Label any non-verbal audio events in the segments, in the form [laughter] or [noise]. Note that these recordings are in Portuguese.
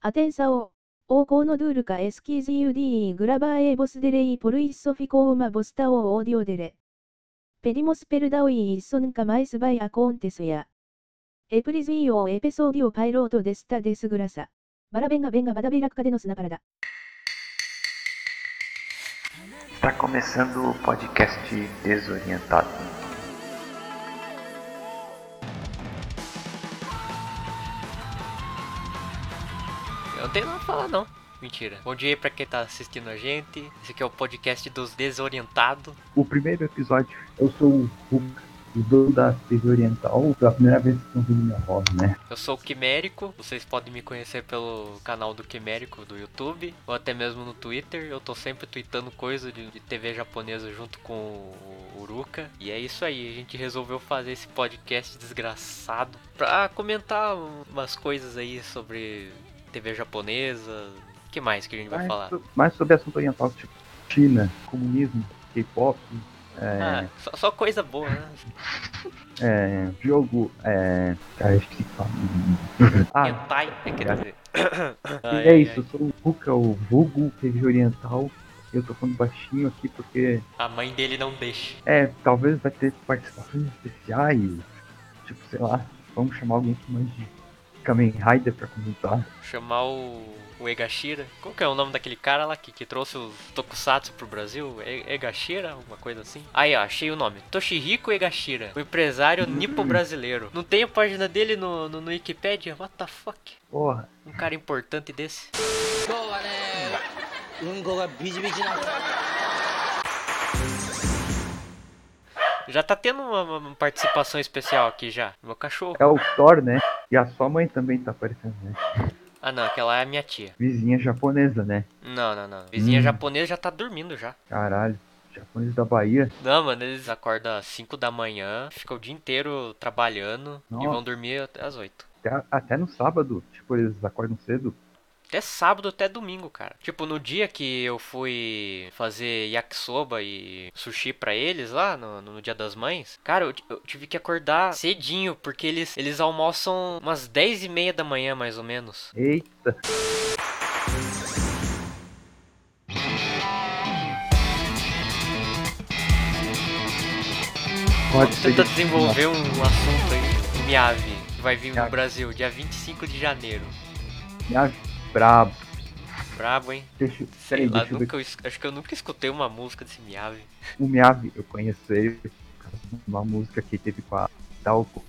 アテンサオ、オーコーノドゥールカエスキーズ UD グラバーエーボスデレイポルイッソフィコーマボスタオオーディオデレ。ペディモスペルダオイイッソンカマイスバイアコンテスや。エプリズイオエペソーディオパイロートデスタデスグラサ。バラベンガベンガバダビラクカデノスナパラダ。Está começando o podcast Desorientado. Não tenho nada pra falar, não. Mentira. Bom dia aí pra quem tá assistindo a gente. Esse aqui é o podcast dos Desorientados. O primeiro episódio, eu sou o Hulk, o dono da TV Oriental. Pela primeira vez que estão ouvindo minha voz, né? Eu sou o Quimérico. Vocês podem me conhecer pelo canal do Quimérico do YouTube. Ou até mesmo no Twitter. Eu tô sempre tweetando coisa de, de TV japonesa junto com o Uruka. E é isso aí. A gente resolveu fazer esse podcast desgraçado. Pra comentar umas coisas aí sobre TV japonesa. O que mais que a gente vai mais, falar? so- mais sobre assunto oriental, tipo China, comunismo, K-pop, é, Ah, só, só coisa boa, né? [laughs] é, jogo, é. Ah, eu esqueci. Ah, Hentai, né, quer dizer. [coughs] e Ai, é ai, isso, eu sou o Hulk, o vulgo TV Oriental. Eu tô falando baixinho aqui porque. A mãe dele não deixa. é, talvez vai ter participações especiais. Tipo, sei lá, vamos chamar alguém que mande Kamen Rider pra comentar. Chamar o, o Egashira. Qual que é o nome daquele cara lá que, que trouxe os Tokusatsu pro Brasil? E Egashira? Alguma coisa assim? Aí, ó, achei o nome. Toshihiko Egashira. O empresário hum. nipo-brasileiro. Não tem a página dele no, no, no Wikipedia? What the fuck? Porra. Um cara importante desse. Boa, né? Já tá tendo uma, uma participação especial aqui já. Meu cachorro. É o Thor, né? E a sua mãe também tá aparecendo, né? Ah, não, aquela é a minha tia. Vizinha japonesa, né? Não, não, não. Vizinha Hum. japonesa já tá dormindo já. Caralho, japonês da Bahia. Não, mano, eles acordam às 5 da manhã, ficam o dia inteiro trabalhando e Nossa. vão dormir até às 8. Até, até no sábado, tipo, eles acordam cedo. Até sábado, até domingo, cara. Tipo, no dia que eu fui fazer yakisoba e sushi pra eles lá, no, no dia das mães, cara, eu, eu tive que acordar cedinho, porque eles, eles almoçam umas 10 e meia da manhã, mais ou menos. Eita, pode. Tenta de- desenvolver um assunto aí, Miave, que vai vir no Miave. Brasil, dia 25 de janeiro. Minha brabo. Brabo, hein? Deixa, Sei peraí, lá, deixa nunca, eu acho que eu nunca escutei uma música desse Miave. O Miyavi, eu conheço ele. Uma música que teve com a Daoko,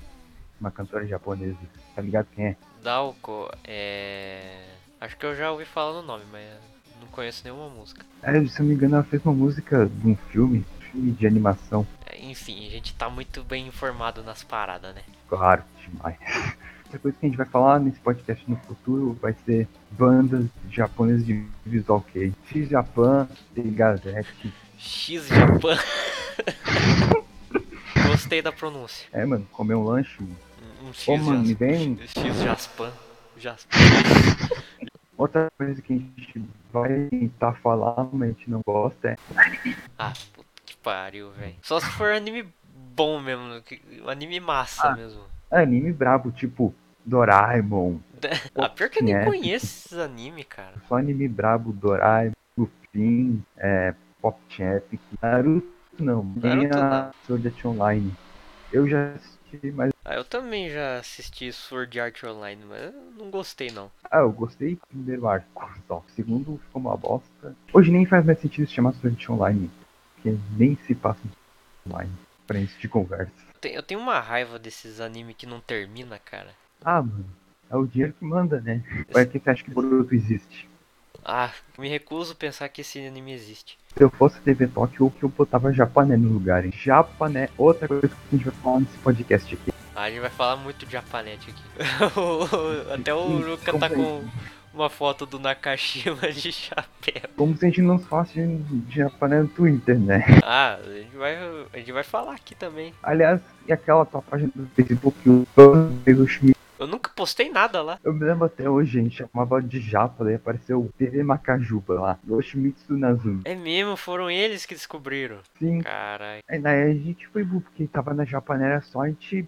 uma cantora japonesa. Tá ligado quem é? Dalco, é. Acho que eu já ouvi falar no nome, mas não conheço nenhuma música. É, se eu não me engano, ela fez uma música de um filme, filme de animação. É, Enfim, a gente tá muito bem informado nas paradas, né? Claro, demais. [laughs] Outra coisa que a gente vai falar nesse podcast no futuro vai ser bandas japonesas de visual kei. X Japan, tem Gazette. X Japan. [laughs] Gostei da pronúncia. É, mano, comer um lanche. Um, um X Ô, mano, me vem- X Jaspan. Jaspan. Outra coisa que a gente vai tentar falar, mas a gente não gosta é. Ah, puta que pariu, velho. Só se for anime bom mesmo. anime massa Ah. mesmo. Anime brabo, tipo Doraemon. [laughs] Ah, pior que eu nem conheço esses anime, cara. Só anime brabo, Doraemon, Lupin, é, Pop Champ, Naruto não, nem Naruto a Sword Art Online. Eu já assisti, mas Ah, eu também já assisti Sword Art Online, mas não gostei não. Ah, eu gostei do primeiro arco só. O segundo ficou uma bosta. Hoje nem faz mais sentido se chamar Sword Art Online. Porque nem se passa online. Pra isso de conversa. Eu tenho- uma raiva desses anime que não termina, cara. Ah, mano. É o dinheiro que manda, né? Por que você acha que Boruto existe? Ah, me recuso a pensar que esse anime existe. Se eu fosse TV Tóquio, eu botava japané no lugar, hein? Japané, outra coisa que a gente vai falar nesse podcast aqui. Ah, a gente vai falar muito de japanete aqui. [laughs] Até o Luca tá é com uma foto do Nakashima de Como se a gente não falasse de, de japané no Twitter, né? Ah, a gente vai, a gente vai falar aqui também. Aliás, e aquela tua página do Facebook, o Eu nunca postei nada lá. Eu me lembro até hoje, a gente chamava de Japa, daí apareceu o TV Macajuba lá, Yoshimitsu Nazumi. É mesmo, foram eles que descobriram. Sim, Caralho. aí a gente foi porque tava na Japanera só a gente,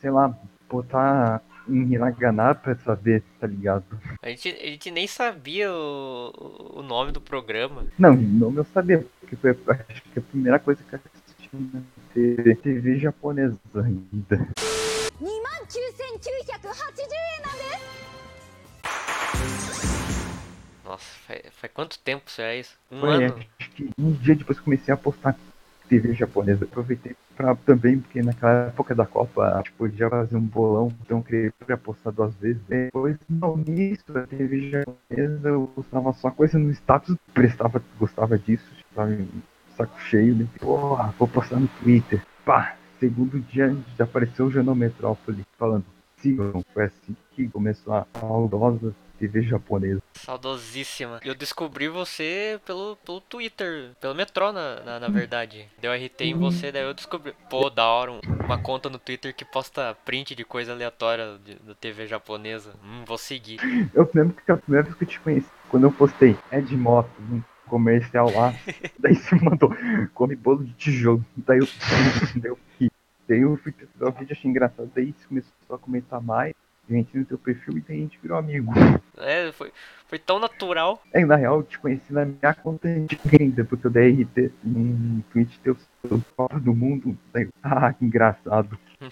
sei lá, botar em Hiragana pra saber, tá ligado? A gente, a gente nem sabia o, o nome do programa. Não, não eu sabia, porque foi acho que a primeira coisa que eu assisti na TV, TV japonesa ainda. Nossa, faz, faz quanto tempo será é isso? Um Ué, ano? Acho que um dia depois comecei a postar TV japonesa. Aproveitei pra também, porque naquela época da Copa, tipo, podia fazer um bolão, então eu criei pra postar duas vezes. Depois, no início da TV japonesa, eu postava só coisa no status, prestava, gostava disso, em saco cheio, né? Porra, vou postar no Twitter. Pá, segundo dia já apareceu o Jornal Metrópole falando, sigam. Foi assim que começou a saudosa TV japonesa. Saudosíssima. Eu descobri você pelo, pelo Twitter, pelo metrô, na, na, na verdade. Deu RT em você, daí eu descobri. Pô, da hora, um- uma conta no Twitter que posta print de coisa aleatória da TV japonesa. Hum, vou seguir. Eu lembro que a primeira vez que eu te conheci, quando eu postei de moto, num comercial lá, [laughs] daí você mandou, come bolo de tijolo. Daí eu, [laughs] daí eu. Daí eu fui o vídeo, achei engraçado, daí você começou a comentar mais, gente no teu perfil e a gente virou amigo. É, foi, foi tão natural. É, na real, eu te conheci na minha conta antiga ainda, porque eu dei RT num tweet teu Copa do Mundo. Daí, ah, que engraçado. [laughs]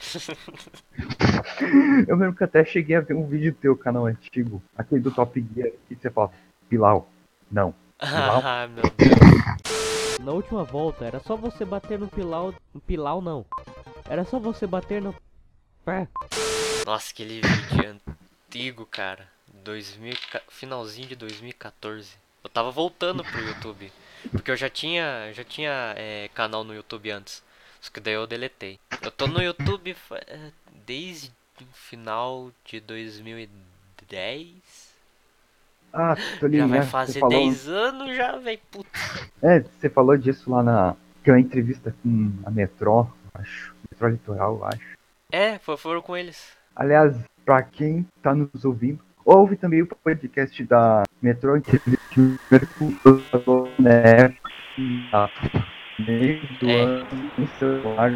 Eu lembro que até cheguei a ver um vídeo teu, canal antigo, aquele do Top Gear, que você fala, Pilau, não. ah, meu Deus. Na última volta era só você bater no pilau. No pilau não. Era só você bater no. É. Nossa, aquele vídeo antigo, cara. 2000, e ca- finalzinho de 2014. Eu tava voltando pro YouTube. Porque eu já tinha, já tinha é, canal no YouTube antes. Só que daí eu deletei. Eu tô no YouTube é, desde o final de 2010. Ah, tô Já ligado. vai você fazer falou, 10 anos já, velho. Puta. É, você falou disso lá na. Que é uma entrevista com a Metrô, acho. Metrô Litoral, acho. É, fo- foram com eles. Aliás, pra quem tá nos ouvindo, ouve também o podcast da Metrô ah, Meio do É. ano celular.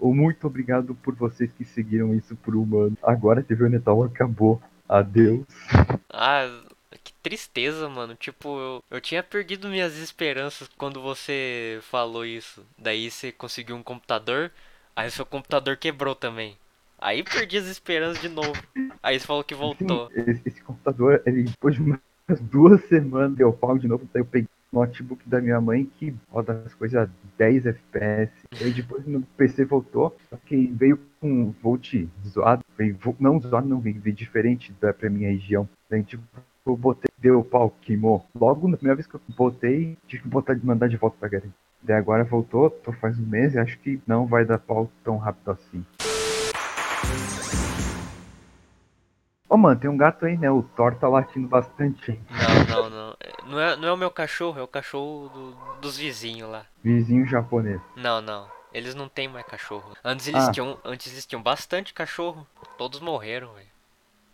Muito obrigado por vocês que seguiram isso por um ano. Agora a TV acabou. Adeus. Ah, que tristeza, mano. Tipo, eu, eu tinha perdido minhas esperanças quando você falou isso. Daí você conseguiu um computador, aí seu computador quebrou também. Aí perdi as esperanças de novo. Aí você falou que voltou. Esse, esse computador, ele depois de umas [laughs] duas semanas deu pau de novo, daí eu peguei o notebook da minha mãe que roda as coisas a 10 FPS. Aí depois no PC voltou, só que veio com volt zoado, veio, não zoado não, veio, veio diferente da pra minha região. Daí tipo, eu botei, deu pau, queimou. Logo na primeira vez que eu botei, tive que botar mandar de volta pra garantia. Daí agora voltou, tô faz um mês e acho que não vai dar pau tão rápido assim. Ô mano, tem um gato aí, né? O Thor tá latindo bastante. Não, não, não. É, Não é, não é o meu cachorro, é o cachorro do- dos vizinhos lá. Vizinho japonês. Não, não. Eles não têm mais cachorro. Antes eles Ah. tinham. Antes eles tinham bastante cachorro. Todos morreram, velho.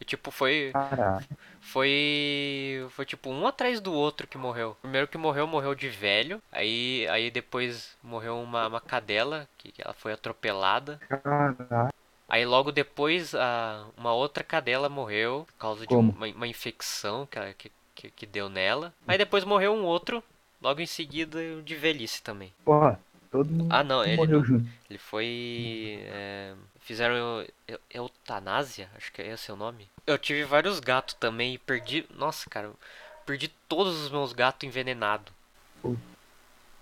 E tipo, foi. Caraca. Foi. Foi tipo um atrás do outro que morreu. O primeiro que morreu, morreu de velho. Aí, aí depois morreu uma, uma cadela, que que ela foi atropelada. Caraca. Aí logo depois a, uma outra cadela morreu por causa de Como? uma, uma infecção que, que, que, deu nela. Aí depois morreu um outro, logo em seguida de velhice também. Porra, todo mundo Ah não, ele, morreu junto. ele foi. é, fizeram eu- eu- eutanásia, acho que é esse o nome. Eu tive vários gatos também e perdi. Nossa, cara, perdi todos os meus gatos envenenados.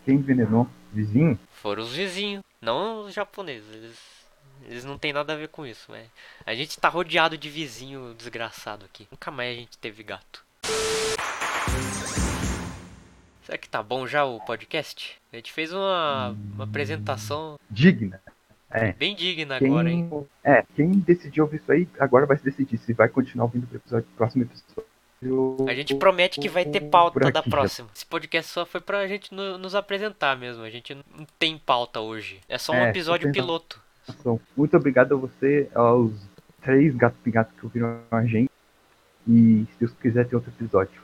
Quem envenenou? Vizinho? Foram os vizinhos, não os japoneses. Eles, eles não tem nada a ver com isso, né? A gente tá rodeado de vizinho desgraçado aqui. Nunca mais a gente teve gato. Será que tá bom já o podcast? A gente fez uma, uma apresentação Digna. É. bem digna agora, hein? Quem, é, quem decidiu ouvir isso aí, agora vai se decidir se vai continuar ouvindo o episódio, próximo episódio. A gente promete que vai ter pauta da próxima. Esse podcast só foi pra gente no- nos apresentar mesmo. A gente não tem pauta hoje. É só um É, episódio piloto. Então, Muito obrigado a você, aos três gatos pingados que ouviram a gente. E se Deus quiser, tem outro episódio.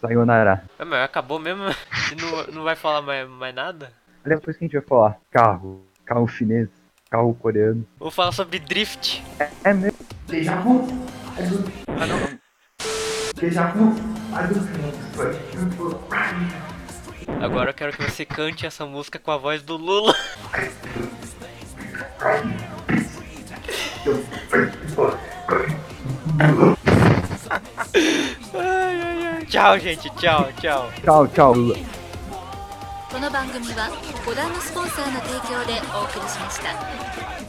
Sayonara. Ah, mas acabou mesmo? [laughs] E não, não vai falar mais, mais nada? Aliás, depois que a gente vai falar carro, carro chinês, carro coreano. Vou falar sobre drift. É mesmo? Deja vu. Ah, não. Deja vu. Agora eu quero que você cante essa música com a voz do Lula. この番組は五段のスポンサーの提供でお送りしました。